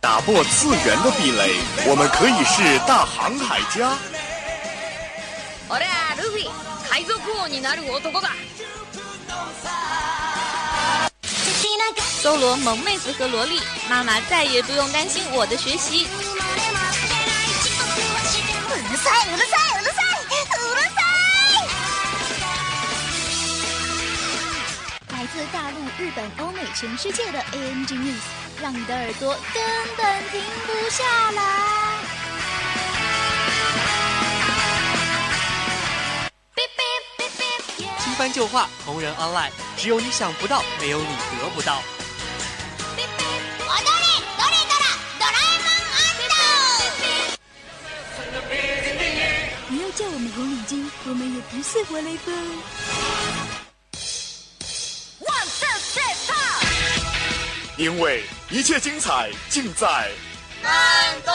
打破次元的壁垒，我们可以是大航海家。我俩路飞，海賊王になる男だ。搜罗萌妹子和萝莉，妈妈再也不用担心我的学习。儿子，儿子。大陆、日本、欧美、全世界的 ANG News，让你的耳朵根本停不下来。新番旧话，同人 online，只有你想不到，没有你得不到。你要叫我们红领巾，我们也不是活雷锋。因为一切精彩尽在南宫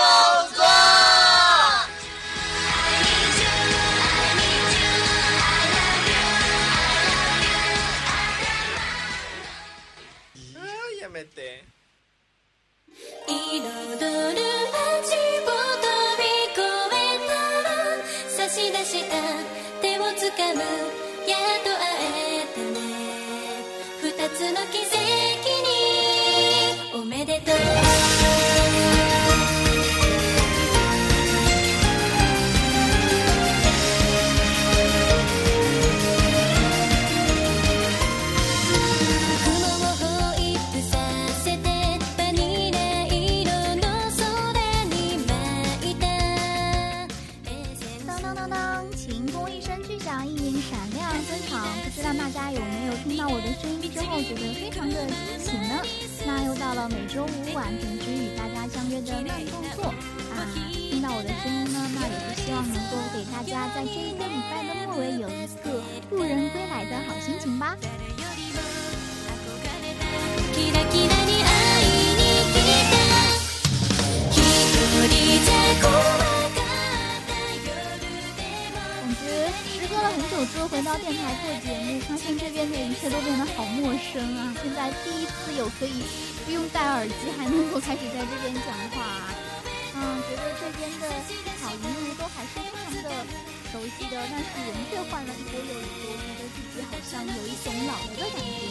电台做节目，发现这边的一切都变得好陌生啊！现在第一次有可以不用戴耳机还能够开始在这边讲话，嗯，觉得这边的小鱼都还是非常的熟悉的，但是人却换了一波又一波，觉得自己好像有一种老了的感觉。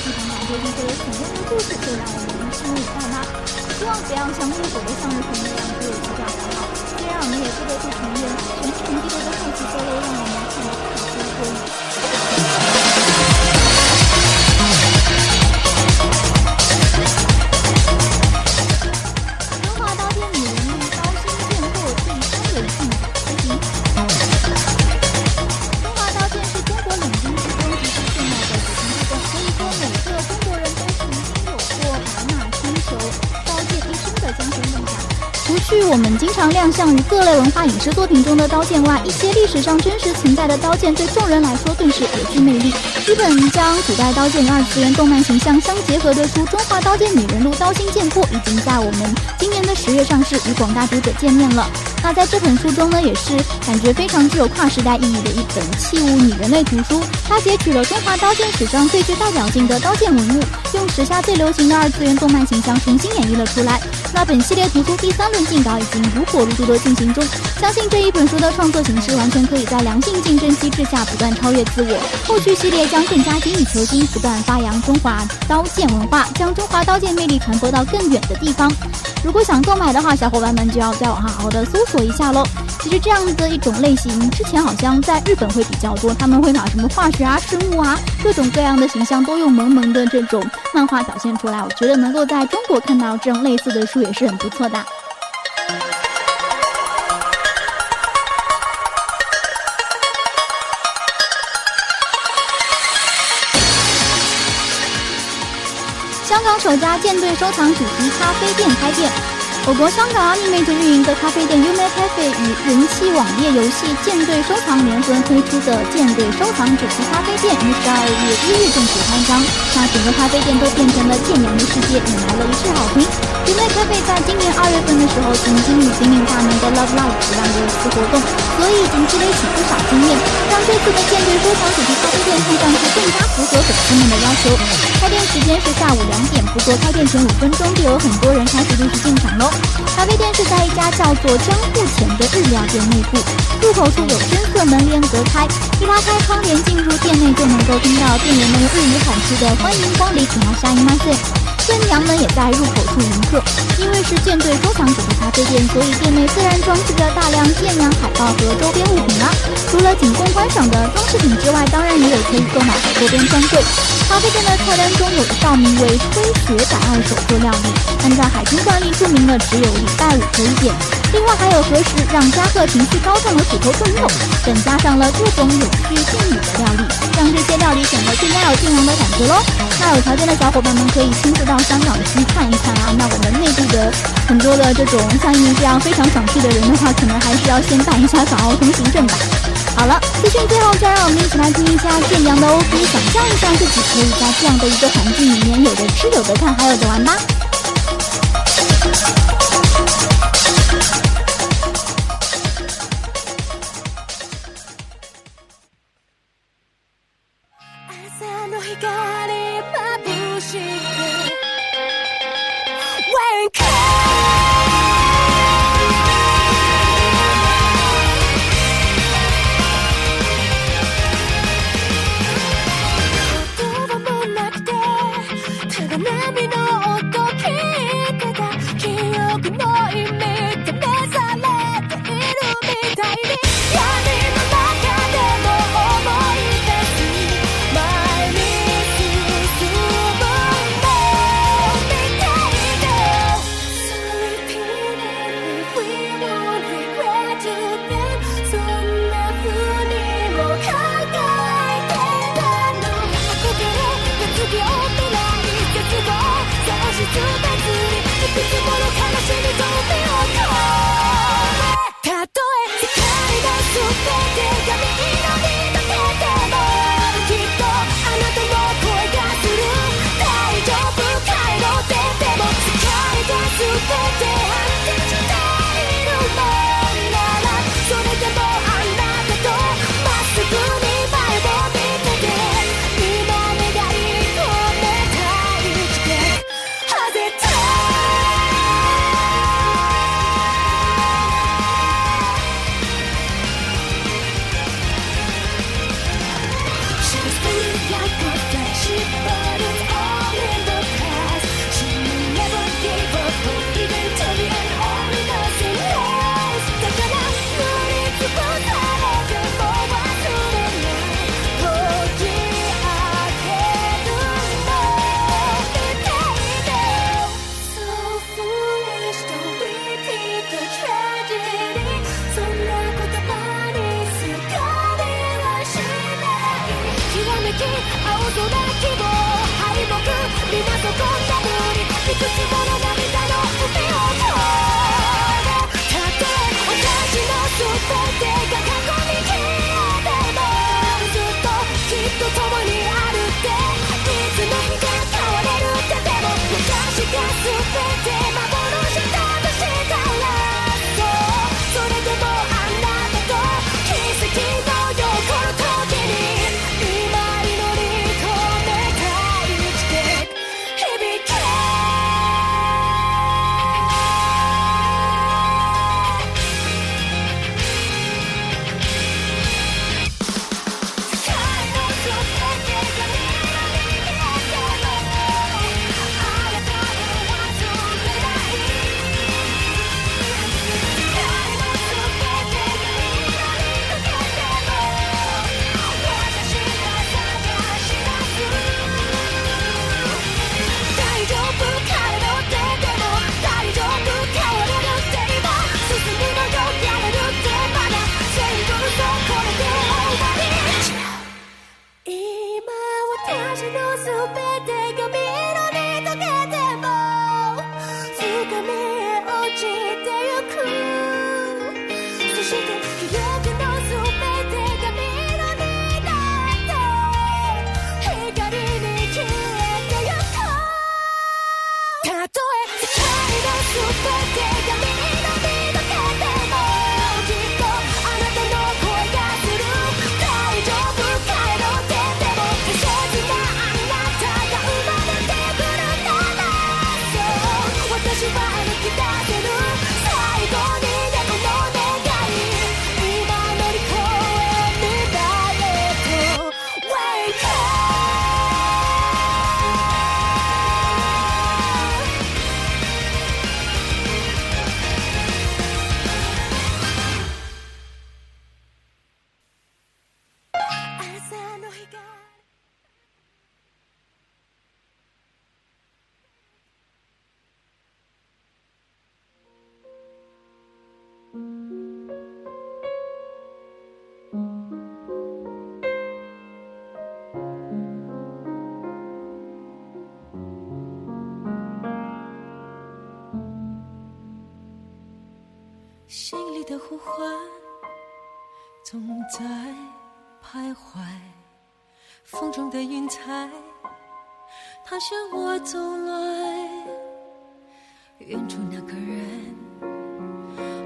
一次的剧场版究竟会有怎样的故事，就让我们拭目以待吧。希望不要像烈火的向日葵那样只有七条烦恼。虽然我们也不得不承认，全程帝国的后期 solo 让我们看得特别亮相于各类文化影视作品中的刀剑外，一些历史上真实存在的刀剑对众人来说更是别具魅力。日本将古代刀剑与二次元动漫形象相结合的书《中华刀剑女人录刀心剑魄》已经在我们今年的十月上市，与广大读者见面了。那在这本书中呢，也是感觉非常具有跨时代意义的一本器物拟人类图书。它截取了中华刀剑史上最具代表性的刀剑文物，用时下最流行的二次元动漫形象重新演绎了出来。那本系列图书第三轮竞稿已经如火如荼的进行中，相信这一本书的创作形式完全可以在良性竞争机制下不断超越自我。后续系列将更加精益求精，不断发扬中华刀剑文化，将中华刀剑魅力传播到更远的地方。如果想购买的话，小伙伴们就要在网上好好的搜索一下喽。其实这样的一种类型，之前好像在日本会比较多，他们会把什么化学啊、生物啊，各种各样的形象都用萌萌的这种漫画表现出来。我觉得能够在中国看到这种类似的书也是很不错的。香港首家舰队收藏主题咖啡店开店。我国香港 Animate 运营的咖啡店 Ume Cafe 与人气网页游戏《舰队收藏》联合推出的舰队收藏主题咖啡店，于十二月一日正式开张。那整个咖啡店都变成了舰娘的世界，引来了一致好评。Ume Cafe 在今年二月份的时候，曾经与鼎鼎大名的 Love Live 举办过一次活动，所以已经积累起不少经验，让这次的舰队收藏主题咖啡店看上去更加符合粉丝们的要求。开店时间是下午两点，不过开店前五分钟就有很多人开始陆续进场喽。咖啡店是在一家叫做江户前的日料店内部，入口处有深色门帘隔开，一拉开窗帘进入店内就能够听到店员们用日语喊出的“欢迎光临”，请要下一马塞。舰娘们也在入口处迎客。因为是舰队收藏组的咖啡店，所以店内自然装饰着大量舰娘海报和周边物品啦。除了仅供观赏的装饰品之外，当然也有可以购买的周边专柜。咖啡店的菜单中有一道名为“飞雪百二手作料理”，按照海军惯例注明了只有礼拜五可以点。另外还有何时让加贺情绪高涨的虎头炖肉等，加上了各种有趣定语的料理，让这些料理显得更加有舰娘的感觉喽。那有条件的小伙伴们可以亲自到香港去看一看啊。那我们内地的很多的这种像你这样非常想去的人的话，可能还是要先办一下港澳通行证吧。好了，资讯最后就让我们一起来听一下舰娘的 OP，想象一下自己可以在这样的一个环境里面，有的吃，有的看，还有的玩吧。向我走来，远处那个人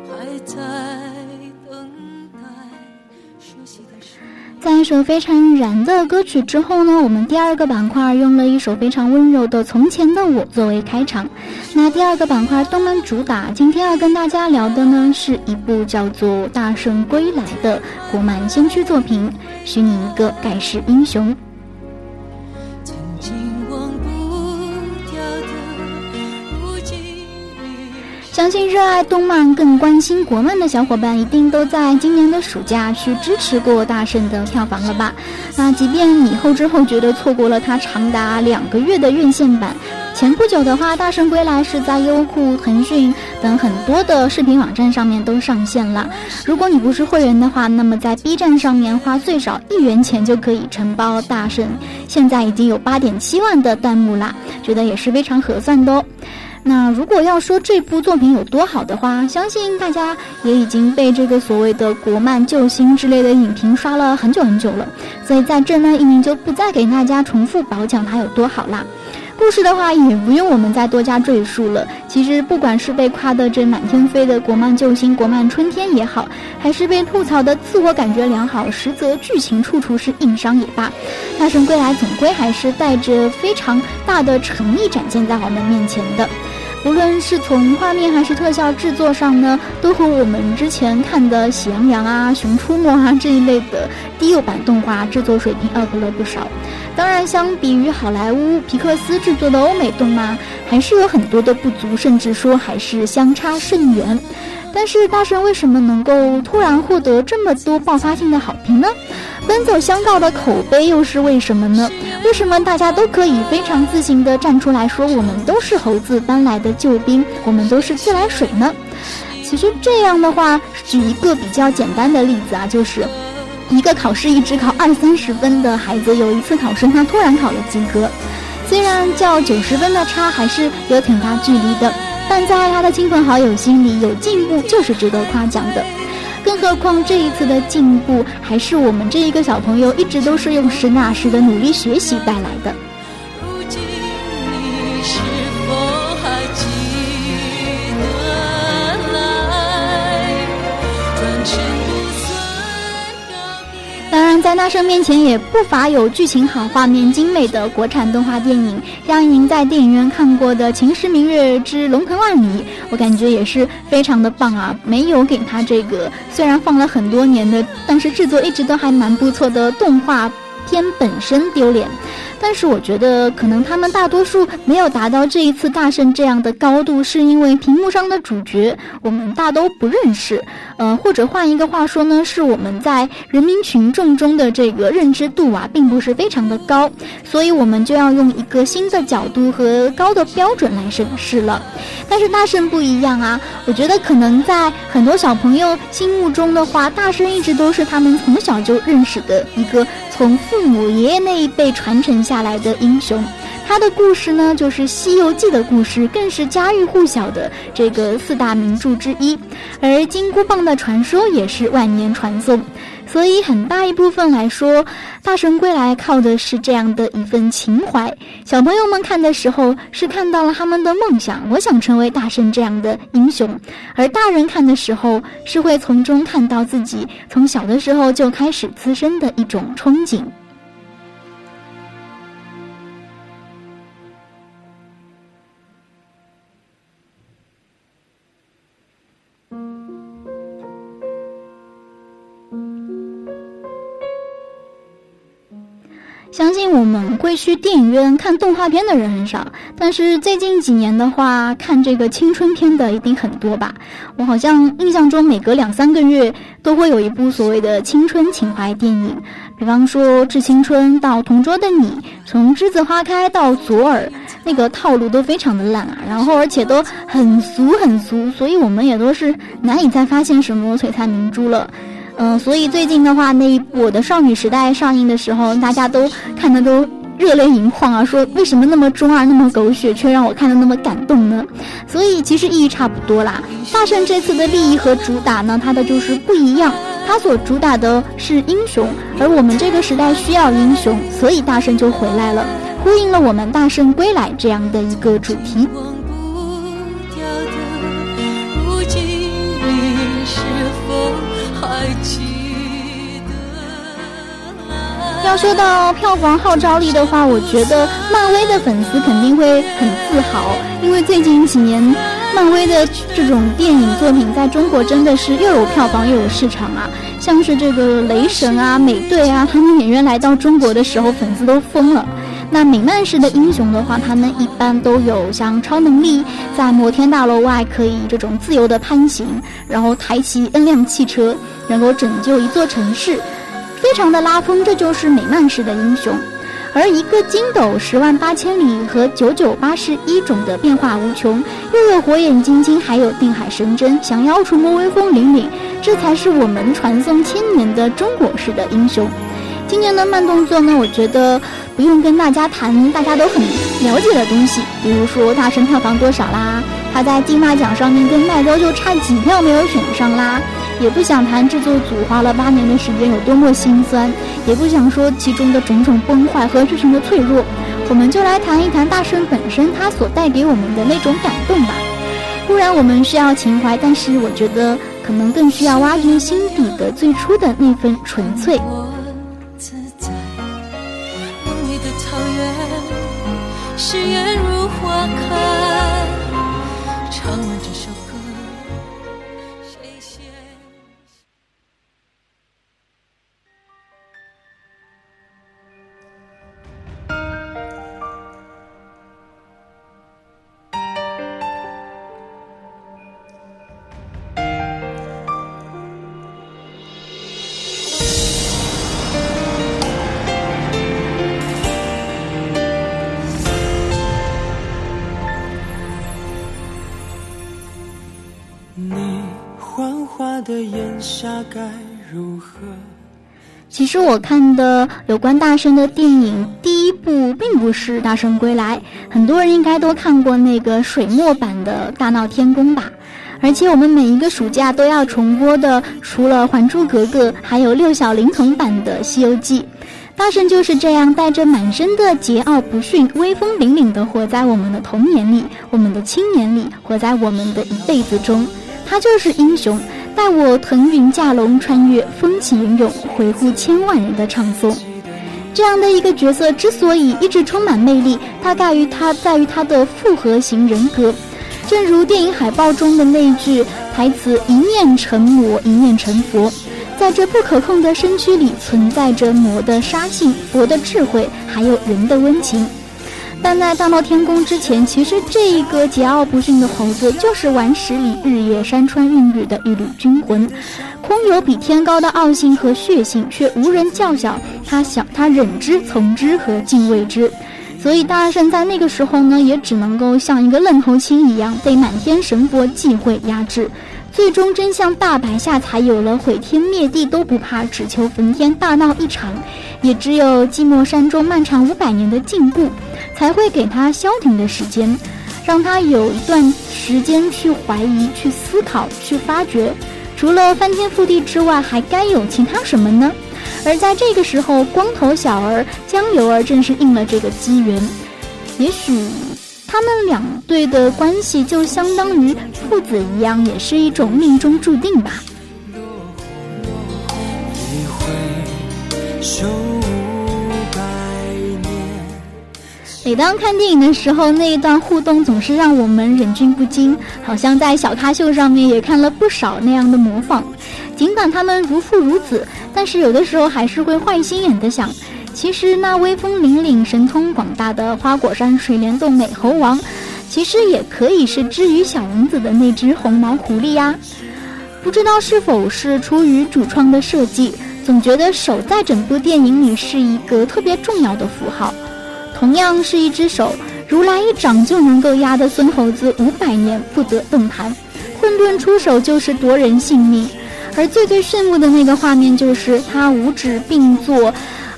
还在等待熟悉的声。在一首非常燃的歌曲之后呢，我们第二个板块用了一首非常温柔的《从前的我》作为开场。那第二个板块动漫主打，今天要跟大家聊的呢，是一部叫做《大圣归来》的国漫先驱作品，许你一个盖世英雄。热爱动漫、更关心国漫的小伙伴，一定都在今年的暑假去支持过大圣的票房了吧？那即便你后知后觉的错过了它长达两个月的院线版，前不久的话，《大圣归来》是在优酷、腾讯等很多的视频网站上面都上线了。如果你不是会员的话，那么在 B 站上面花最少一元钱就可以承包大圣，现在已经有八点七万的弹幕啦，觉得也是非常合算的哦。那如果要说这部作品有多好的话，相信大家也已经被这个所谓的国漫救星之类的影评刷了很久很久了，所以在这呢，一鸣就不再给大家重复褒奖它有多好啦。故事的话也不用我们再多加赘述了。其实不管是被夸的这满天飞的国漫救星、国漫春天也好，还是被吐槽的自我感觉良好，实则剧情处处是硬伤也罢，《大圣归来》总归还是带着非常大的诚意展现在我们面前的。无论是从画面还是特效制作上呢，都和我们之前看的《喜羊羊》啊、《熊出没》啊这一类的低幼版动画制作水平 up 了不少。当然，相比于好莱坞皮克斯制作的欧美动漫，还是有很多的不足，甚至说还是相差甚远。但是大圣为什么能够突然获得这么多爆发性的好评呢？奔走相告的口碑又是为什么呢？为什么大家都可以非常自信地站出来说我们都是猴子搬来的救兵，我们都是自来水呢？其实这样的话，举一个比较简单的例子啊，就是一个考试一直考二三十分的孩子，有一次考试他突然考了及格，虽然较九十分的差还是有挺大距离的，但在他的亲朋好友心里，有进步就是值得夸奖的。更何况这一次的进步，还是我们这一个小朋友一直都是用实打实的努力学习带来的。在大圣面前，也不乏有剧情好、画面精美的国产动画电影。像您在电影院看过的《秦时明月之龙腾万里》，我感觉也是非常的棒啊！没有给他这个虽然放了很多年的，但是制作一直都还蛮不错的动画片本身丢脸。但是我觉得，可能他们大多数没有达到这一次大圣这样的高度，是因为屏幕上的主角我们大都不认识，呃，或者换一个话说呢，是我们在人民群众中的这个认知度啊，并不是非常的高，所以我们就要用一个新的角度和高的标准来审视了。但是大圣不一样啊，我觉得可能在很多小朋友心目中的话，大圣一直都是他们从小就认识的一个。从父母、爷爷那一辈传承下下来的英雄，他的故事呢，就是《西游记》的故事，更是家喻户晓的这个四大名著之一。而金箍棒的传说也是万年传颂。所以很大一部分来说，《大圣归来》靠的是这样的一份情怀。小朋友们看的时候是看到了他们的梦想，我想成为大圣这样的英雄；而大人看的时候是会从中看到自己从小的时候就开始滋生的一种憧憬。相信我们会去电影院看动画片的人很少，但是最近几年的话，看这个青春片的一定很多吧？我好像印象中每隔两三个月都会有一部所谓的青春情怀电影，比方说《致青春》到《同桌的你》，从《栀子花开》到《左耳》，那个套路都非常的烂啊，然后而且都很俗很俗，所以我们也都是难以再发现什么璀璨明珠了。嗯，所以最近的话，那一部《我的少女时代》上映的时候，大家都看的都热泪盈眶啊，说为什么那么中二、那么狗血，却让我看的那么感动呢？所以其实意义差不多啦。大圣这次的利益和主打呢，它的就是不一样，它所主打的是英雄，而我们这个时代需要英雄，所以大圣就回来了，呼应了我们大圣归来这样的一个主题。要说到票房号召力的话，我觉得漫威的粉丝肯定会很自豪，因为最近几年漫威的这种电影作品在中国真的是又有票房又有市场啊。像是这个雷神啊、美队啊，他们演员来到中国的时候，粉丝都疯了。那美漫式的英雄的话，他们一般都有像超能力，在摩天大楼外可以这种自由的攀行，然后抬起 N 辆汽车，能够拯救一座城市。非常的拉风，这就是美漫式的英雄。而一个筋斗十万八千里和九九八十一种的变化无穷，又有火眼金睛，还有定海神针，想要触摸威风凛凛，这才是我们传颂千年的中国式的英雄。今年的慢动作呢，我觉得不用跟大家谈大家都很了解的东西，比如说大神票房多少啦，他在金马奖上面跟麦兜就差几票没有选上啦。也不想谈制作组花了八年的时间有多么心酸，也不想说其中的种种崩坏和剧情的脆弱，我们就来谈一谈大圣本身它所带给我们的那种感动吧。固然我们需要情怀，但是我觉得可能更需要挖掘心底的最初的那份纯粹。誓言如花开，长其实我看的有关大圣的电影第一部并不是大圣归来很多人应该都看过那个水墨版的大闹天宫吧而且我们每一个暑假都要重播的除了还珠格格还有六小龄童版的西游记。大圣就是这样带着满身的桀骜不驯威风凛凛的活在我们的童年里我们的青年里活在我们的一辈子中。他就是英雄。待我腾云驾龙，穿越风起云涌，回护千万人的唱诵。这样的一个角色之所以一直充满魅力，大概于他在于他的复合型人格。正如电影海报中的那句台词：“一念成魔，一念成佛。”在这不可控的身躯里，存在着魔的杀性、佛的智慧，还有人的温情。但在大闹天宫之前，其实这一个桀骜不驯的猴子，就是顽石里日夜山川孕育的一缕军魂，空有比天高的傲性和血性，却无人叫嚣他，想他忍之、从之和敬畏之。所以大圣在那个时候呢，也只能够像一个愣头青一样，被满天神佛忌讳压制。最终真相大白下，才有了毁天灭地都不怕，只求焚天大闹一场。也只有寂寞山中漫长五百年的进步，才会给他消停的时间，让他有一段时间去怀疑、去思考、去发掘。除了翻天覆地之外，还该有其他什么呢？而在这个时候，光头小儿江流儿正是应了这个机缘。也许。他们两对的关系就相当于父子一样，也是一种命中注定吧。每当看电影的时候，那一段互动总是让我们忍俊不禁，好像在小咖秀上面也看了不少那样的模仿。尽管他们如父如子，但是有的时候还是会坏心眼的想。其实那威风凛凛、神通广大的花果山水帘洞美猴王，其实也可以是之于小王子的那只红毛狐狸呀。不知道是否是出于主创的设计，总觉得手在整部电影里是一个特别重要的符号。同样是一只手，如来一掌就能够压得孙猴子五百年不得动弹，混沌出手就是夺人性命。而最最炫目的那个画面，就是他五指并作。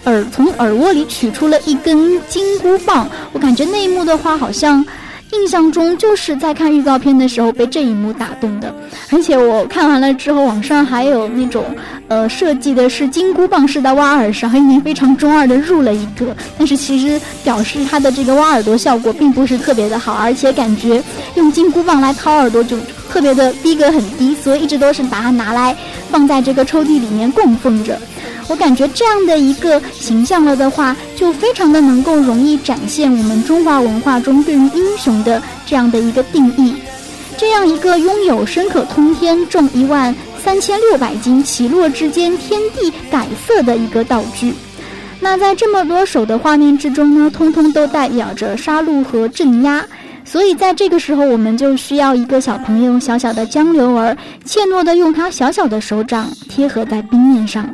耳从耳窝里取出了一根金箍棒，我感觉那一幕的话，好像印象中就是在看预告片的时候被这一幕打动的。而且我看完了之后，网上还有那种呃设计的是金箍棒是在挖耳勺，已经非常中二的入了一个，但是其实表示它的这个挖耳朵效果并不是特别的好，而且感觉用金箍棒来掏耳朵就特别的逼格很低，所以一直都是把它拿来放在这个抽屉里面供奉着。我感觉这样的一个形象了的话，就非常的能够容易展现我们中华文化中对于英雄的这样的一个定义。这样一个拥有深可通天、重一万三千六百斤、起落之间天地改色的一个道具，那在这么多手的画面之中呢，通通都代表着杀戮和镇压。所以在这个时候，我们就需要一个小朋友，小小的江流儿，怯懦的用他小小的手掌贴合在冰面上。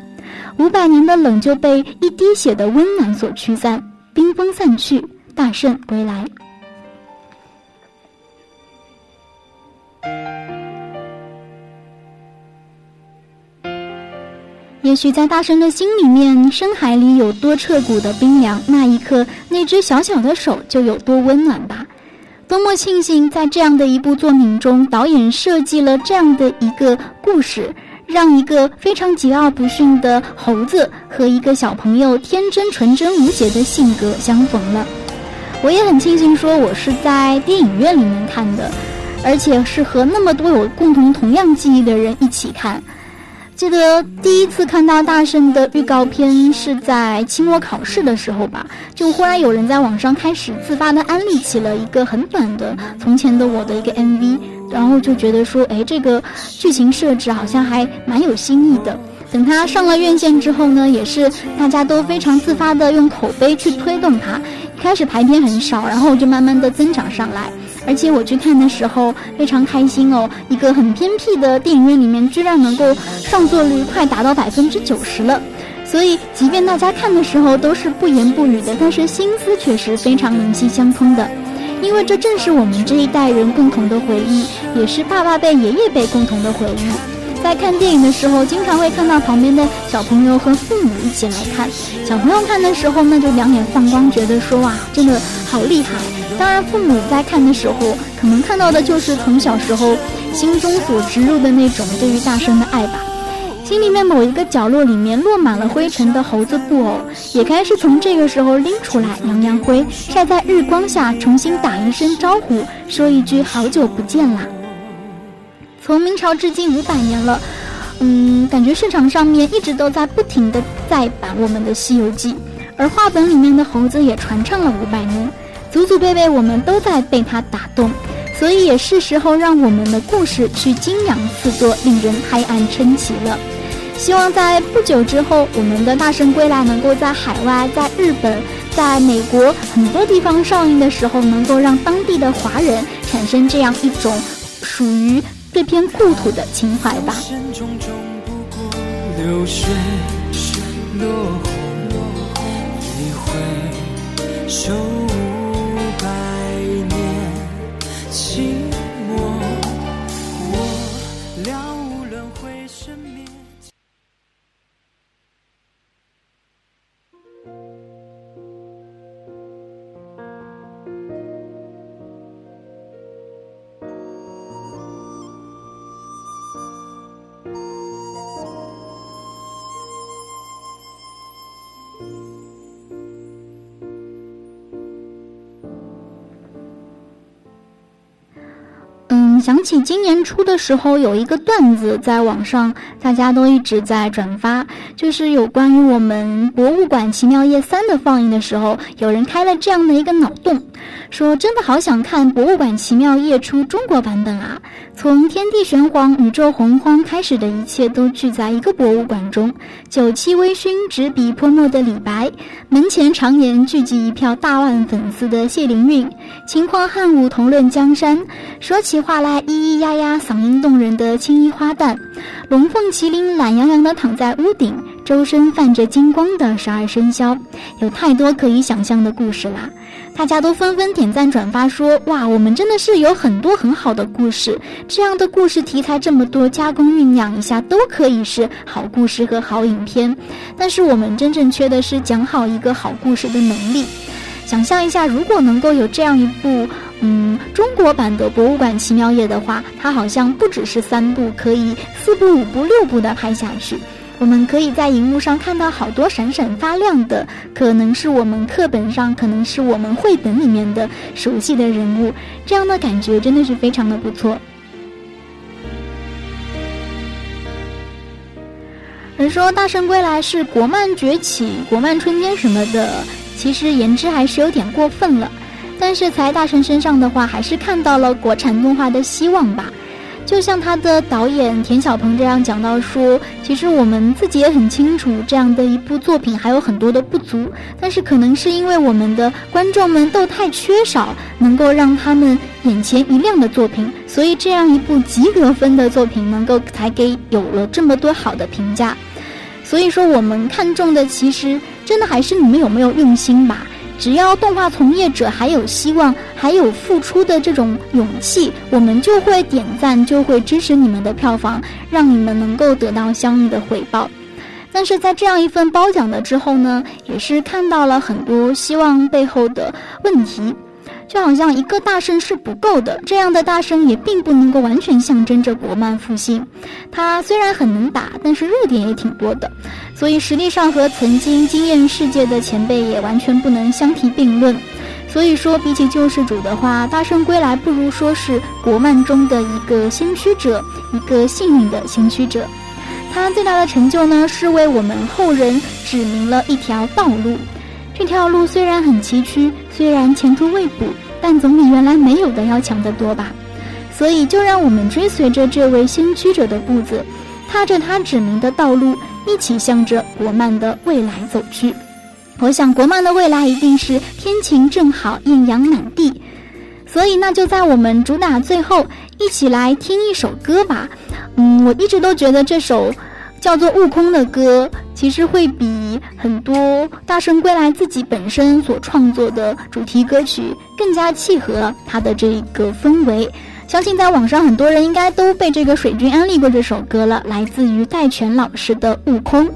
五百年的冷就被一滴血的温暖所驱散，冰封散去，大圣归来。也许在大圣的心里面，深海里有多彻骨的冰凉，那一刻，那只小小的手就有多温暖吧。多么庆幸，在这样的一部作品中，导演设计了这样的一个故事。让一个非常桀骜不驯的猴子和一个小朋友天真纯真无邪的性格相逢了。我也很庆幸说我是在电影院里面看的，而且是和那么多有共同同样记忆的人一起看。记得第一次看到大圣的预告片是在期末考试的时候吧，就忽然有人在网上开始自发的安利起了一个很短的从前的我的一个 MV，然后就觉得说，哎，这个剧情设置好像还蛮有新意的。等他上了院线之后呢，也是大家都非常自发的用口碑去推动它，一开始排片很少，然后就慢慢的增长上来。而且我去看的时候非常开心哦，一个很偏僻的电影院里面居然能够上座率快达到百分之九十了，所以即便大家看的时候都是不言不语的，但是心思却是非常灵犀相通的，因为这正是我们这一代人共同的回忆，也是爸爸辈、爷爷辈共同的回忆。在看电影的时候，经常会看到旁边的小朋友和父母一起来看。小朋友看的时候，那就两眼放光，觉得说哇，真的好厉害。当然，父母在看的时候，可能看到的就是从小时候心中所植入的那种对于大圣的爱吧。心里面某一个角落里面落满了灰尘的猴子布偶，也开始从这个时候拎出来扬扬灰，晒在日光下，重新打一声招呼，说一句好久不见啦。从明朝至今五百年了，嗯，感觉市场上面一直都在不停的再版我们的《西游记》，而画本里面的猴子也传唱了五百年，祖祖辈辈我们都在被它打动，所以也是时候让我们的故事去精养四座，令人拍案称奇了。希望在不久之后，我们的《大圣归来》能够在海外、在日本、在美国很多地方上映的时候，能够让当地的华人产生这样一种属于。这片故土的情怀吧。想起今年初的时候，有一个段子在网上，大家都一直在转发，就是有关于我们《博物馆奇妙夜三》的放映的时候，有人开了这样的一个脑洞，说真的好想看《博物馆奇妙夜》出中国版本啊！从天地玄黄、宇宙洪荒开始的一切都聚在一个博物馆中，酒气微醺、执笔泼墨的李白，门前常年聚集一票大腕粉丝的谢灵运，秦皇汉武同论江山，说起话来。咿咿呀呀，嗓音动人的青衣花旦，龙凤麒麟懒洋洋地躺在屋顶，周身泛着金光的十二生肖，有太多可以想象的故事啦！大家都纷纷点赞转发，说：“哇，我们真的是有很多很好的故事，这样的故事题材这么多，加工酝酿一下都可以是好故事和好影片。但是我们真正缺的是讲好一个好故事的能力。想象一下，如果能够有这样一部。”嗯，中国版的《博物馆奇妙夜》的话，它好像不只是三部，可以四部、五部、六部的拍下去。我们可以在荧幕上看到好多闪闪发亮的，可能是我们课本上，可能是我们绘本里面的熟悉的人物，这样的感觉真的是非常的不错。人说《大圣归来》是国漫崛起、国漫春天什么的，其实言之还是有点过分了。但是在大圣身上的话，还是看到了国产动画的希望吧。就像他的导演田小鹏这样讲到说，其实我们自己也很清楚，这样的一部作品还有很多的不足。但是可能是因为我们的观众们都太缺少能够让他们眼前一亮的作品，所以这样一部及格分的作品能够才给有了这么多好的评价。所以说，我们看重的其实真的还是你们有没有用心吧。只要动画从业者还有希望，还有付出的这种勇气，我们就会点赞，就会支持你们的票房，让你们能够得到相应的回报。但是在这样一份褒奖的之后呢，也是看到了很多希望背后的问题。就好像一个大圣是不够的，这样的大圣也并不能够完全象征着国漫复兴。他虽然很能打，但是弱点也挺多的，所以实力上和曾经惊艳世界的前辈也完全不能相提并论。所以说，比起救世主的话，大圣归来不如说是国漫中的一个先驱者，一个幸运的先驱者。他最大的成就呢，是为我们后人指明了一条道路。这条路虽然很崎岖，虽然前途未卜，但总比原来没有的要强得多吧。所以，就让我们追随着这位先驱者的步子，踏着他指明的道路，一起向着国漫的未来走去。我想，国漫的未来一定是天晴正好，艳阳满地。所以，那就在我们主打最后，一起来听一首歌吧。嗯，我一直都觉得这首。叫做《悟空》的歌，其实会比很多《大圣归来》自己本身所创作的主题歌曲更加契合他的这个氛围。相信在网上很多人应该都被这个水军安利过这首歌了，来自于戴荃老师的《悟空》。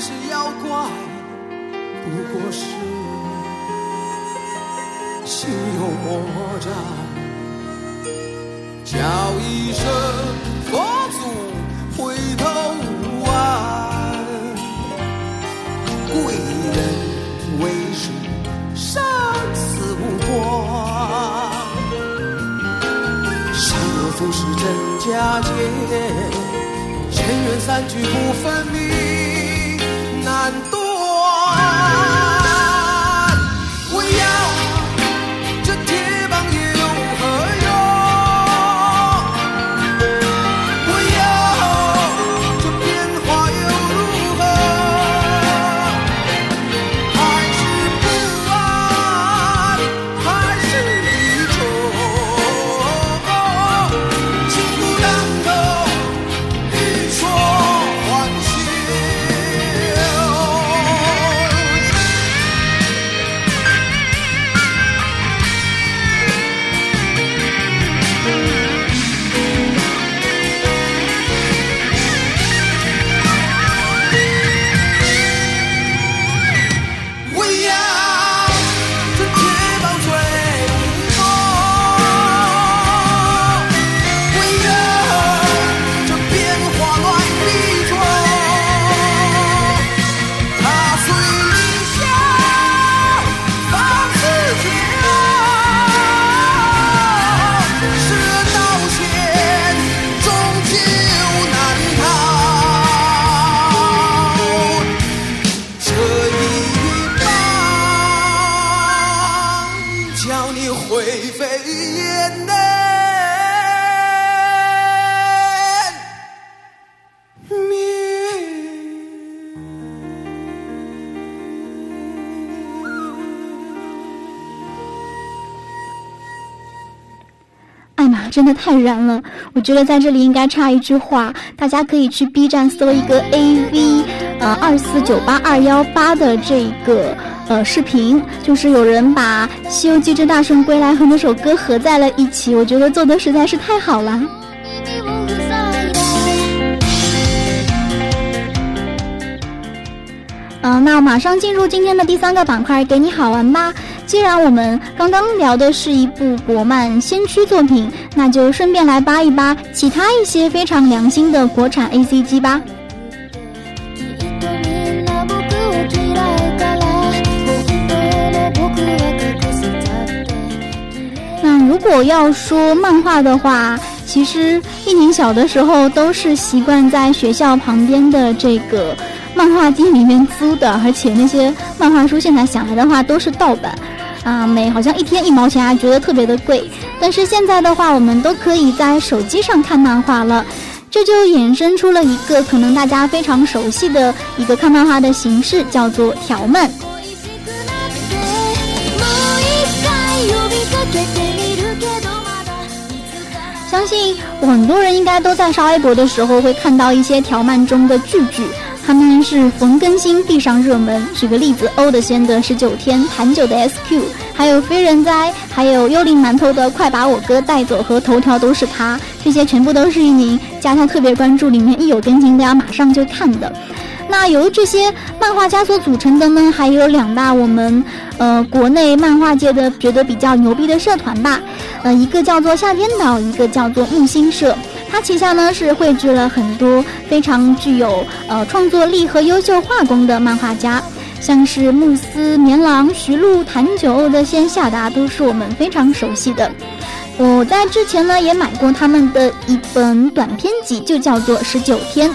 是妖怪不过是心有魔障叫一声佛祖回头无岸贵人为师生死无关善恶浮世真假界尘缘散聚不分明。tanto 的太燃了！我觉得在这里应该插一句话，大家可以去 B 站搜一个 AV，呃，二四九八二幺八的这个呃视频，就是有人把《西游记之大圣归来》和那首歌合在了一起，我觉得做的实在是太好了。嗯，那马上进入今天的第三个板块，给你好玩吧。既然我们刚刚聊的是一部国漫先驱作品，那就顺便来扒一扒其他一些非常良心的国产 A C G 吧。如果要说漫画的话，其实一宁小的时候都是习惯在学校旁边的这个漫画店里面租的，而且那些漫画书现在想来的话都是盗版。啊，每好像一天一毛钱，还觉得特别的贵。但是现在的话，我们都可以在手机上看漫画了，这就衍生出了一个可能大家非常熟悉的一个看漫画的形式，叫做条漫。相信很多人应该都在刷微博的时候会看到一些条漫中的句句。他们是逢更新必上热门。举个例子，欧的仙的十九天，韩九的 SQ，还有非人哉，还有幽灵馒头的快把我哥带走和头条都是他，这些全部都是一名加他特别关注，里面一有更新都要马上就看的。那由这些漫画家所组成的呢，还有两大我们呃国内漫画界的觉得比较牛逼的社团吧，呃，一个叫做夏天岛，一个叫做木星社。它旗下呢是汇聚了很多非常具有呃创作力和优秀画工的漫画家，像是木司、棉狼、徐璐、谭九、的仙、夏达，都是我们非常熟悉的。我在之前呢也买过他们的一本短篇集，就叫做《十九天》。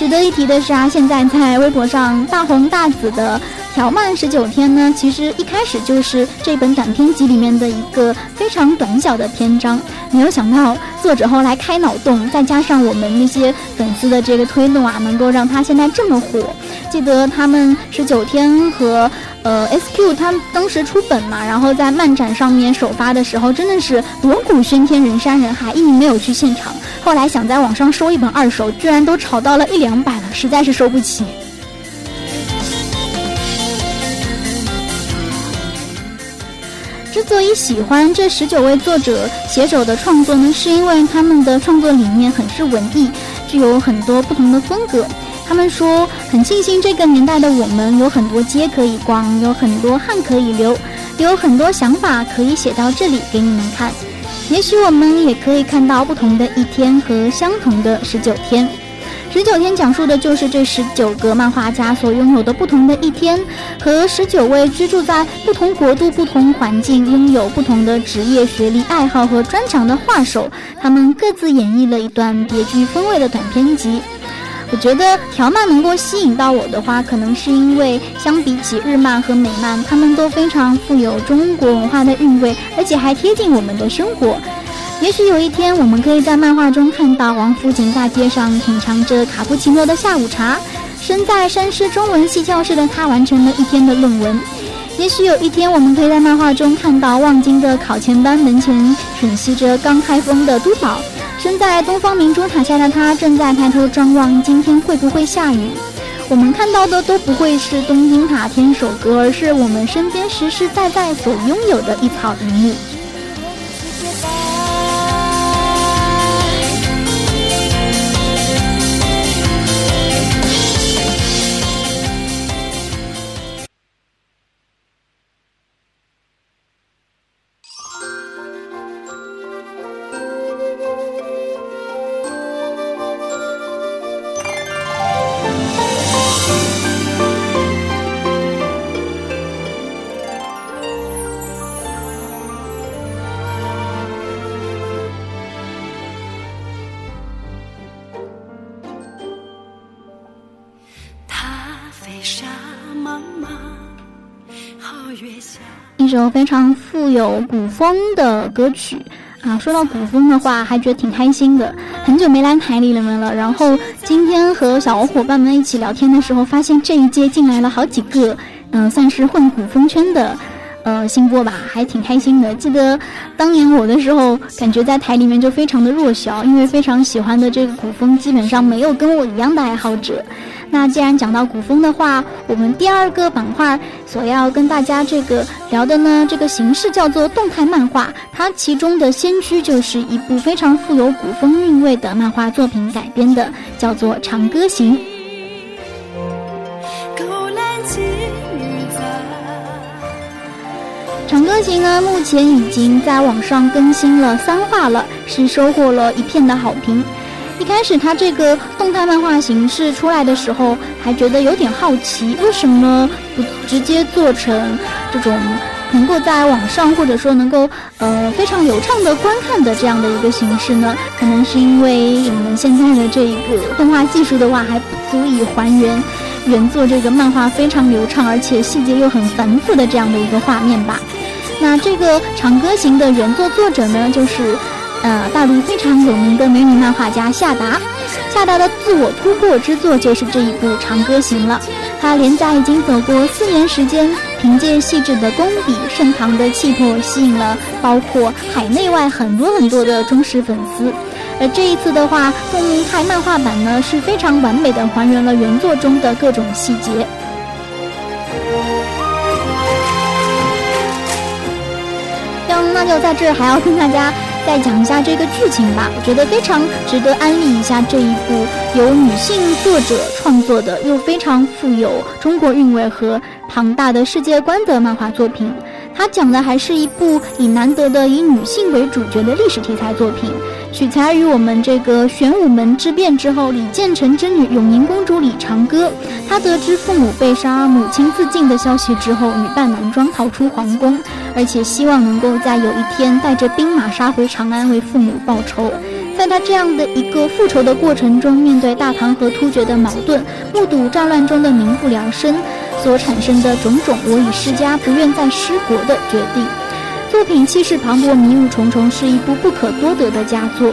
值得一提的是啊，现在在微博上大红大紫的条漫十九天呢，其实一开始就是这本短篇集里面的一个非常短小的篇章。没有想到作者后来开脑洞，再加上我们那些粉丝的这个推动啊，能够让他现在这么火。记得他们十九天和呃 SQ 他当时出本嘛，然后在漫展上面首发的时候，真的是锣鼓喧天，人山人海，一名没有去现场。后来想在网上收一本二手，居然都炒到了一两百了，实在是收不起。之所以喜欢这十九位作者写手的创作呢，是因为他们的创作理念很是文艺，具有很多不同的风格。他们说很庆幸这个年代的我们有很多街可以逛，有很多汗可以流，有很多想法可以写到这里给你们看。也许我们也可以看到不同的一天和相同的十九天。十九天讲述的就是这十九个漫画家所拥有的不同的一天，和十九位居住在不同国度、不同环境、拥有不同的职业、学历、爱好和专长的画手，他们各自演绎了一段别具风味的短篇集。我觉得条漫能够吸引到我的话，可能是因为相比起日漫和美漫，他们都非常富有中国文化的韵味，而且还贴近我们的生活。也许有一天，我们可以在漫画中看到王府井大街上品尝着卡布奇诺的下午茶，身在山师中文系教室的他完成了一天的论文。也许有一天，我们可以在漫画中看到望京的考前班门前吮吸着刚开封的都宝。身在东方明珠塔下的他，正在抬头张望，今天会不会下雨？我们看到的都不会是东京塔天守阁，而是我们身边实实在在所拥有的一草一木。非常富有古风的歌曲啊！说到古风的话，还觉得挺开心的。很久没来台里了们了，然后今天和小伙伴们一起聊天的时候，发现这一届进来了好几个，嗯，算是混古风圈的，呃，新播吧，还挺开心的。记得当年我的时候，感觉在台里面就非常的弱小，因为非常喜欢的这个古风，基本上没有跟我一样的爱好者。那既然讲到古风的话，我们第二个板块所要跟大家这个聊的呢，这个形式叫做动态漫画，它其中的先驱就是一部非常富有古风韵味的漫画作品改编的，叫做《长歌行》。《长歌行》呢，目前已经在网上更新了三话了，是收获了一片的好评。一开始它这个动态漫画形式出来的时候，还觉得有点好奇，为什么不直接做成这种能够在网上或者说能够呃非常流畅的观看的这样的一个形式呢？可能是因为我们现在的这一个动画技术的话，还不足以还原原作这个漫画非常流畅而且细节又很繁复的这样的一个画面吧。那这个《长歌行》的原作作者呢，就是。呃，大陆非常有名的美女漫画家夏达，夏达的自我突破之作就是这一部《长歌行》了。他连载已经走过四年时间，凭借细致的工笔、盛唐的气魄，吸引了包括海内外很多很多的忠实粉丝。而这一次的话，动态漫画版呢是非常完美的还原了原作中的各种细节。那就在这儿还要跟大家再讲一下这个剧情吧，我觉得非常值得安利一下这一部由女性作者创作的又非常富有中国韵味和庞大的世界观的漫画作品。它讲的还是一部以难得的以女性为主角的历史题材作品，取材于我们这个玄武门之变之后，李建成之女永宁公主李长歌，她得知父母被杀、母亲自尽的消息之后，女扮男装逃出皇宫，而且希望能够在有一天带着兵马杀回长安为父母报仇。在他这样的一个复仇的过程中，面对大唐和突厥的矛盾，目睹战乱中的民不聊生。所产生的种种，我已失家不愿再失国的决定。作品气势磅礴，迷雾重重，是一部不可多得的佳作。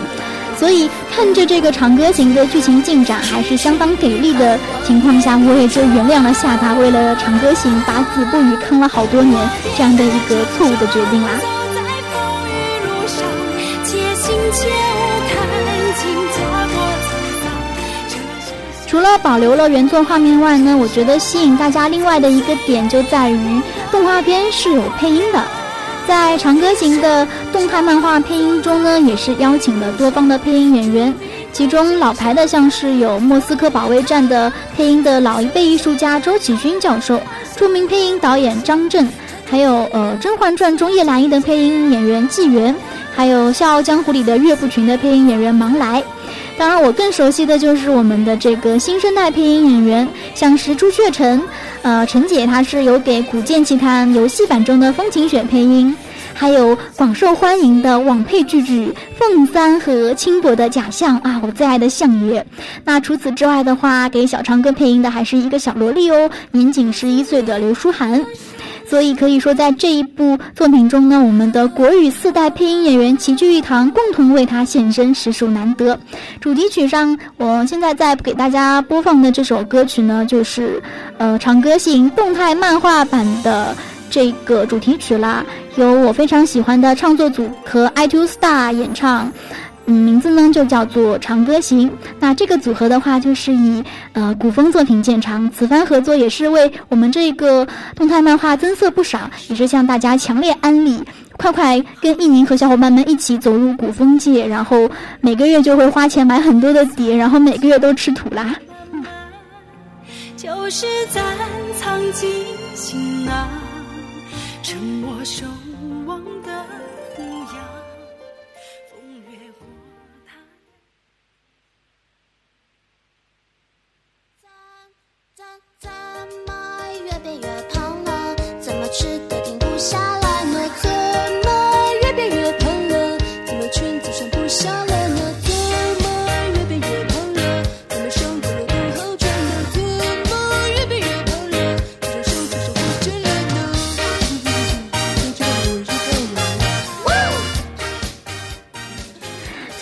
所以看着这个《长歌行》的剧情进展还是相当给力的情况下，我也就原谅了下巴为了《长歌行》把子不语坑了好多年这样的一个错误的决定啦。除了保留了原作画面外呢，我觉得吸引大家另外的一个点就在于动画片是有配音的。在《长歌行》的动态漫画配音中呢，也是邀请了多方的配音演员，其中老牌的像是有《莫斯科保卫战》的配音的老一辈艺术家周启勋教授，著名配音导演张震，还有呃《甄嬛传》中叶澜依的配音演员纪元，还有《笑傲江湖》里的岳不群的配音演员芒来。当然，我更熟悉的就是我们的这个新生代配音演员，像是朱雀臣，呃，陈姐她是有给《古剑奇谭》游戏版中的风晴雪配音，还有广受欢迎的网配剧剧凤三和轻薄的假象啊，我最爱的相爷。那除此之外的话，给小长歌配音的还是一个小萝莉哦，年仅十一岁的刘书涵。所以可以说，在这一部作品中呢，我们的国语四代配音演员齐聚一堂，共同为他献身，实属难得。主题曲上，我现在在给大家播放的这首歌曲呢，就是呃《长歌行》动态漫画版的这个主题曲啦，由我非常喜欢的创作组和 iTunes Star 演唱。嗯，名字呢就叫做《长歌行》。那这个组合的话，就是以呃古风作品见长。此番合作也是为我们这个动态漫画增色不少，也是向大家强烈安利，快快跟艺宁和小伙伴们一起走入古风界，然后每个月就会花钱买很多的碟，然后每个月都吃土啦。就是暂藏进行囊，趁我手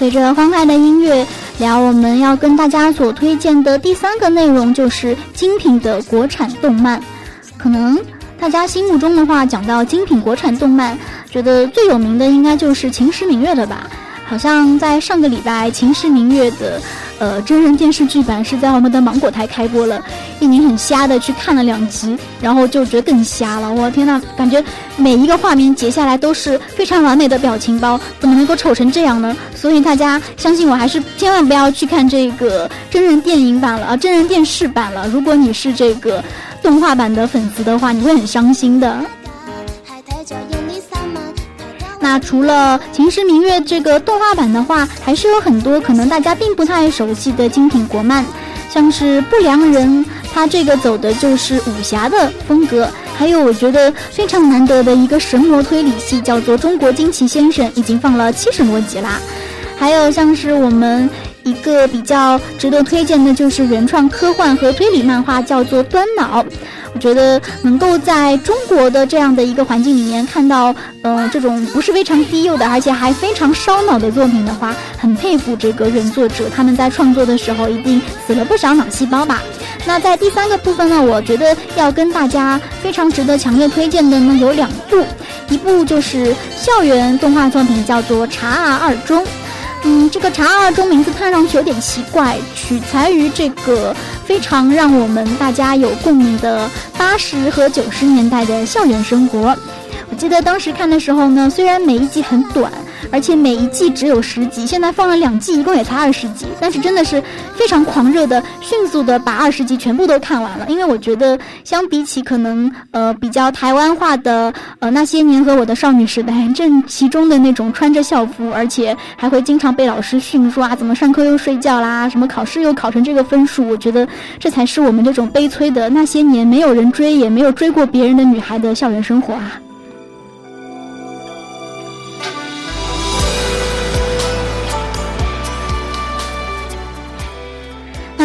随着欢快的音乐，聊我们要跟大家所推荐的第三个内容就是精品的国产动漫。可能大家心目中的话，讲到精品国产动漫，觉得最有名的应该就是《秦时明月》的吧？好像在上个礼拜，《秦时明月》的。呃，真人电视剧版是在我们的芒果台开播了，一宁很瞎的去看了两集，然后就觉得更瞎了。我天呐，感觉每一个画面截下来都是非常完美的表情包，怎么能够丑成这样呢？所以大家相信我，还是千万不要去看这个真人电影版了啊，真人电视版了。如果你是这个动画版的粉丝的话，你会很伤心的。那除了《秦时明月》这个动画版的话，还是有很多可能大家并不太熟悉的精品国漫，像是《不良人》，它这个走的就是武侠的风格；还有我觉得非常难得的一个神魔推理系，叫做《中国惊奇先生》，已经放了七十多集啦。还有像是我们一个比较值得推荐的，就是原创科幻和推理漫画，叫做《端脑》。我觉得能够在中国的这样的一个环境里面看到，呃，这种不是非常低幼的，而且还非常烧脑的作品的话，很佩服这个原作者，他们在创作的时候一定死了不少脑细胞吧。那在第三个部分呢，我觉得要跟大家非常值得强烈推荐的呢有两部，一部就是校园动画作品，叫做《查二二中》。嗯，这个《茶二中》名字看上去有点奇怪，取材于这个。非常让我们大家有共鸣的八十和九十年代的校园生活，我记得当时看的时候呢，虽然每一集很短。而且每一季只有十集，现在放了两季，一共也才二十集。但是真的是非常狂热的，迅速的把二十集全部都看完了。因为我觉得，相比起可能呃比较台湾化的呃那些年和我的少女时代，正其中的那种穿着校服，而且还会经常被老师训说啊怎么上课又睡觉啦，什么考试又考成这个分数，我觉得这才是我们这种悲催的那些年没有人追也没有追过别人的女孩的校园生活啊。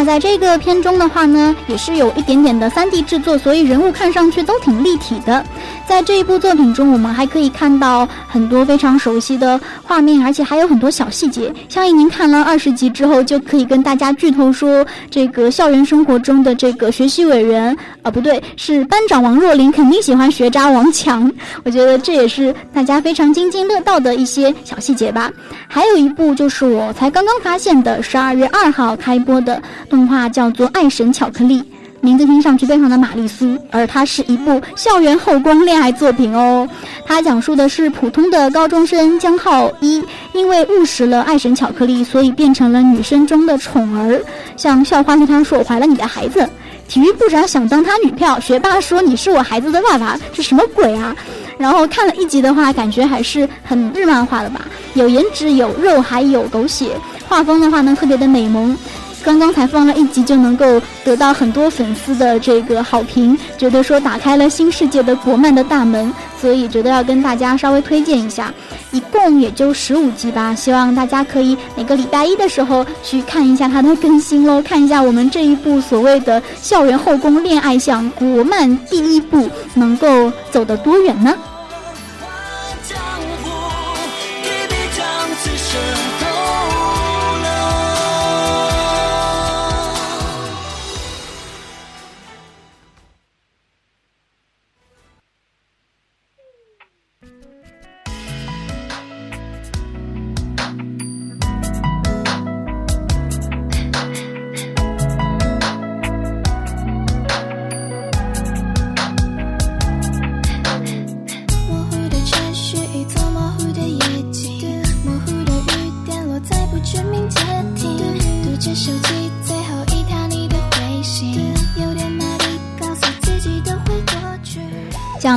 那在这个片中的话呢，也是有一点点的 3D 制作，所以人物看上去都挺立体的。在这一部作品中，我们还可以看到很多非常熟悉的画面，而且还有很多小细节。相信您看了二十集之后，就可以跟大家剧透说，这个校园生活中的这个学习委员啊，不对，是班长王若琳，肯定喜欢学渣王强。我觉得这也是大家非常津津乐道的一些小细节吧。还有一部就是我才刚刚发现的，十二月二号开播的。动画叫做《爱神巧克力》，名字听上去非常的玛丽苏，而它是一部校园后宫恋爱作品哦。它讲述的是普通的高中生江浩一，因为误食了爱神巧克力，所以变成了女生中的宠儿。像校花对他说：“我怀了你的孩子。”体育部长想当他女票，学霸说：“你是我孩子的爸爸。”这什么鬼啊？然后看了一集的话，感觉还是很日漫画的吧，有颜值，有肉，还有狗血，画风的话呢，特别的美萌。刚刚才放了一集就能够得到很多粉丝的这个好评，觉得说打开了新世界的国漫的大门，所以觉得要跟大家稍微推荐一下。一共也就十五集吧，希望大家可以每个礼拜一的时候去看一下它的更新喽，看一下我们这一部所谓的校园后宫恋爱向国漫第一部能够走得多远呢？江湖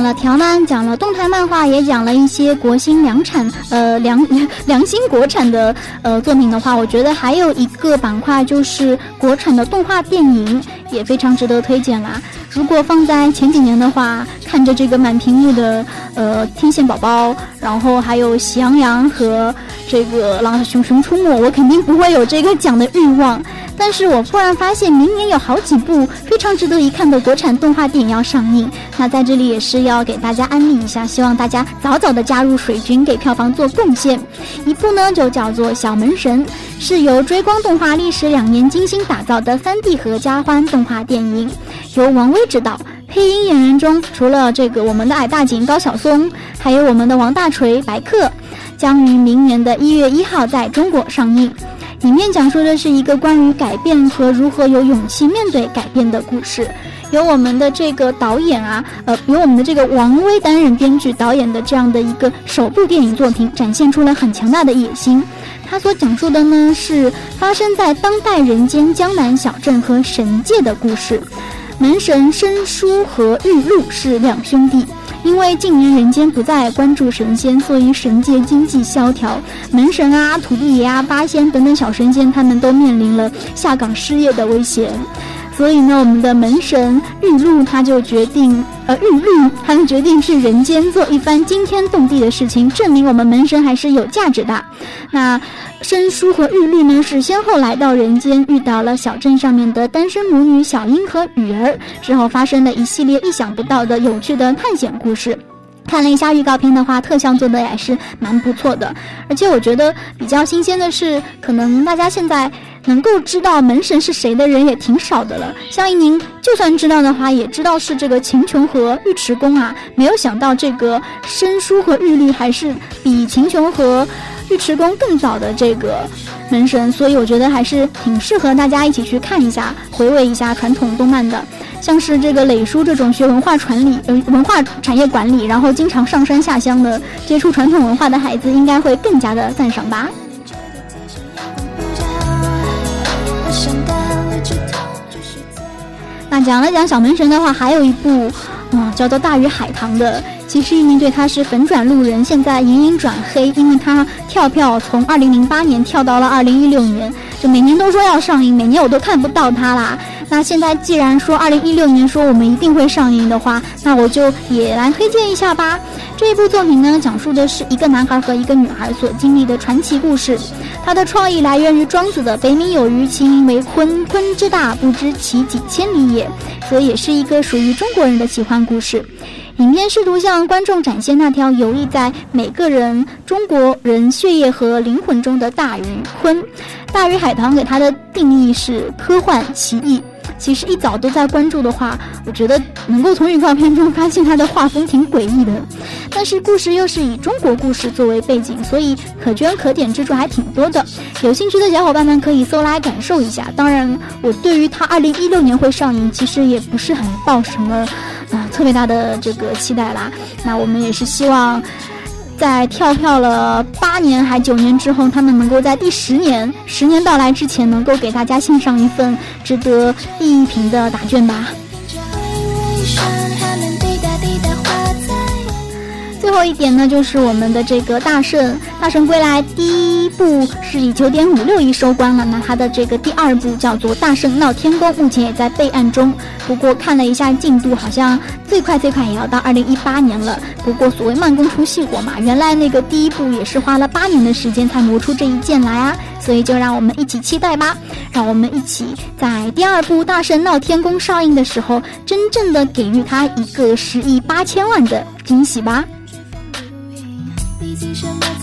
了条漫，讲了动态漫画，也讲了一些国新良产，呃良 良心国产的呃作品的话，我觉得还有一个板块就是国产的动画电影，也非常值得推荐啦。如果放在前几年的话，看着这个满屏幕的呃天线宝宝，然后还有喜羊羊和这个狼熊熊出没，我肯定不会有这个奖的欲望。但是我忽然发现，明年有好几部非常值得一看的国产动画电影要上映。那在这里也是要给大家安利一下，希望大家早早的加入水军，给票房做贡献。一部呢就叫做《小门神》，是由追光动画历时两年精心打造的 3D 合家欢动画电影，由王威执导。配音演员中，除了这个我们的矮大紧高晓松，还有我们的王大锤、白客，将于明年的一月一号在中国上映。里面讲述的是一个关于改变和如何有勇气面对改变的故事，由我们的这个导演啊，呃，由我们的这个王威担任编剧导演的这样的一个首部电影作品，展现出了很强大的野心。他所讲述的呢是发生在当代人间江南小镇和神界的故事。门神申叔和玉露是两兄弟。因为近年人间不再关注神仙，所以神界经济萧条，门神啊、土地爷啊、八仙等等小神仙，他们都面临了下岗失业的危险。所以呢，我们的门神玉露他就决定，呃，玉露他们决定去人间做一番惊天动地的事情，证明我们门神还是有价值的。那。申叔和玉律呢，是先后来到人间，遇到了小镇上面的单身母女小英和雨儿，之后发生了一系列意想不到的有趣的探险故事。看了一下预告片的话，特效做的也是蛮不错的。而且我觉得比较新鲜的是，可能大家现在能够知道门神是谁的人也挺少的了。相信您就算知道的话，也知道是这个秦琼和尉迟恭啊。没有想到这个申叔和玉律还是比秦琼和。尉迟恭更早的这个门神，所以我觉得还是挺适合大家一起去看一下、回味一下传统动漫的。像是这个磊叔这种学文化传理、文化产业管理，然后经常上山下乡的接触传统文化的孩子，应该会更加的赞赏吧。那讲了讲小门神的话，还有一部，嗯，叫做《大鱼海棠》的。其实一名对他是粉转路人，现在隐隐转黑，因为他跳票从二零零八年跳到了二零一六年，就每年都说要上映，每年我都看不到他啦。那现在既然说二零一六年说我们一定会上映的话，那我就也来推荐一下吧。这一部作品呢，讲述的是一个男孩和一个女孩所经历的传奇故事。它的创意来源于庄子的“北冥有鱼，其名为鲲。鲲之大，不知其几千里也”，所以也是一个属于中国人的奇幻故事。影片试图向观众展现那条游弋在每个人中国人血液和灵魂中的大鱼鲲。大鱼海棠给它的定义是科幻奇异。其实一早都在关注的话，我觉得能够从预告片中发现它的画风挺诡异的，但是故事又是以中国故事作为背景，所以可圈可点之处还挺多的。有兴趣的小伙伴们可以搜来感受一下。当然，我对于它二零一六年会上映，其实也不是很抱什么。啊，特别大的这个期待啦！那我们也是希望，在跳票了八年还九年之后，他们能够在第十年，十年到来之前，能够给大家献上一份值得一评的答卷吧。后一点呢，就是我们的这个大圣大圣归来第一部是以九点五六亿收官了，那它的这个第二部叫做大圣闹天宫，目前也在备案中。不过看了一下进度，好像最快最快也要到二零一八年了。不过所谓慢工出细活嘛，原来那个第一部也是花了八年的时间才磨出这一剑来啊，所以就让我们一起期待吧，让我们一起在第二部大圣闹天宫上映的时候，真正的给予他一个十亿八千万的惊喜吧。一生梦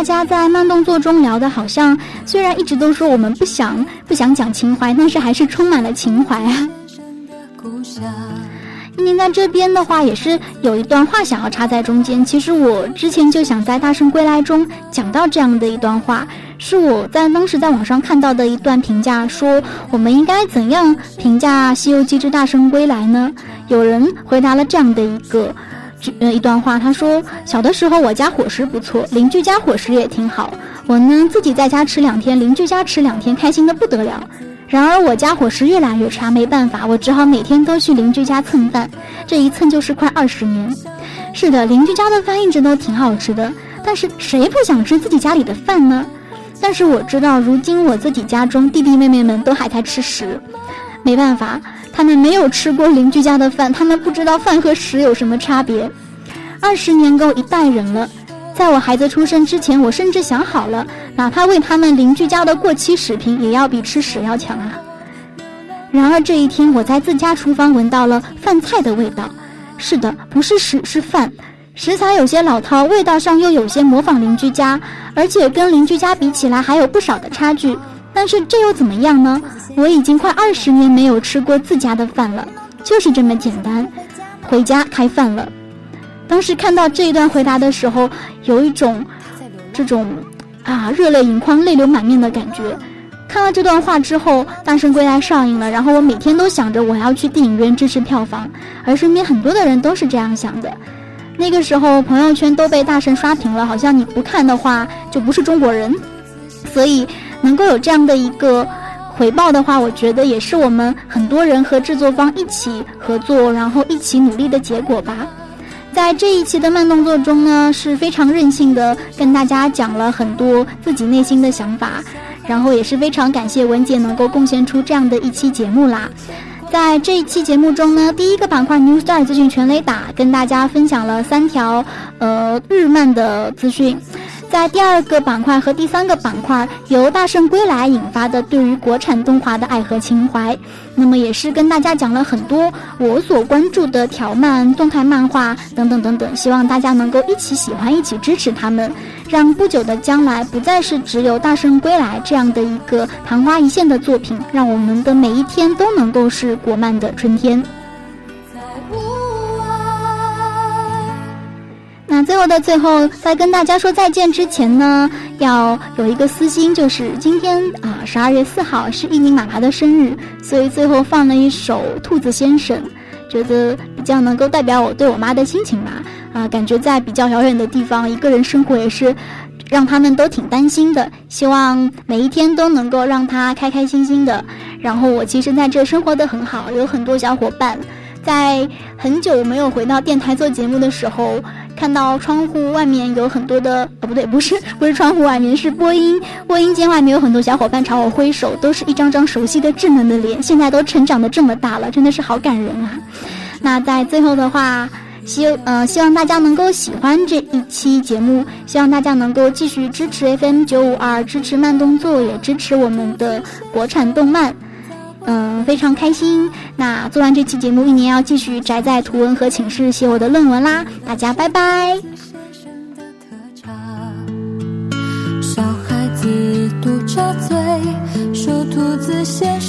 大家在慢动作中聊的，好像虽然一直都说我们不想不想讲情怀，但是还是充满了情怀啊。您在这边的话，也是有一段话想要插在中间。其实我之前就想在《大圣归来》中讲到这样的一段话，是我在当时在网上看到的一段评价，说我们应该怎样评价《西游记之大圣归来》呢？有人回答了这样的一个。呃，一段话，他说：“小的时候，我家伙食不错，邻居家伙食也挺好。我呢，自己在家吃两天，邻居家吃两天，开心的不得了。然而，我家伙食越来越差，没办法，我只好每天都去邻居家蹭饭。这一蹭就是快二十年。是的，邻居家的饭一直都挺好吃的，但是谁不想吃自己家里的饭呢？但是我知道，如今我自己家中弟弟妹妹们都还在吃屎，没办法。”他们没有吃过邻居家的饭，他们不知道饭和屎有什么差别。二十年够一代人了，在我孩子出生之前，我甚至想好了，哪怕喂他们邻居家的过期食品，也要比吃屎要强啊。然而这一天，我在自家厨房闻到了饭菜的味道。是的，不是屎，是饭。食材有些老套，味道上又有些模仿邻居家，而且跟邻居家比起来，还有不少的差距。但是这又怎么样呢？我已经快二十年没有吃过自家的饭了，就是这么简单。回家开饭了。当时看到这一段回答的时候，有一种这种啊热泪盈眶、泪流满面的感觉。看了这段话之后，《大圣归来》上映了，然后我每天都想着我要去电影院支持票房，而身边很多的人都是这样想的。那个时候朋友圈都被大圣刷屏了，好像你不看的话就不是中国人。所以能够有这样的一个。回报的话，我觉得也是我们很多人和制作方一起合作，然后一起努力的结果吧。在这一期的慢动作中呢，是非常任性的跟大家讲了很多自己内心的想法，然后也是非常感谢文姐能够贡献出这样的一期节目啦。在这一期节目中呢，第一个板块 New Star 资讯全雷打，跟大家分享了三条呃日漫的资讯。在第二个板块和第三个板块，由《大圣归来》引发的对于国产动画的爱和情怀，那么也是跟大家讲了很多我所关注的条漫、动态漫画等等等等，希望大家能够一起喜欢，一起支持他们，让不久的将来不再是只有《大圣归来》这样的一个昙花一现的作品，让我们的每一天都能够是国漫的春天。那最后的最后，在跟大家说再见之前呢，要有一个私心，就是今天啊，十二月四号是印尼妈妈的生日，所以最后放了一首《兔子先生》，觉得比较能够代表我对我妈的心情吧。啊，感觉在比较遥远的地方，一个人生活也是让他们都挺担心的。希望每一天都能够让她开开心心的。然后我其实在这生活的很好，有很多小伙伴。在很久没有回到电台做节目的时候，看到窗户外面有很多的，哦不对，不是 不是窗户外面，是播音播音间外面有很多小伙伴朝我挥手，都是一张张熟悉的稚嫩的脸，现在都成长的这么大了，真的是好感人啊！那在最后的话，希呃希望大家能够喜欢这一期节目，希望大家能够继续支持 FM 九五二，支持慢动作，也支持我们的国产动漫。嗯，非常开心。那做完这期节目，一年要继续宅在图文和寝室写我的论文啦。大家拜拜。小孩子嘟着嘴，说兔子先生。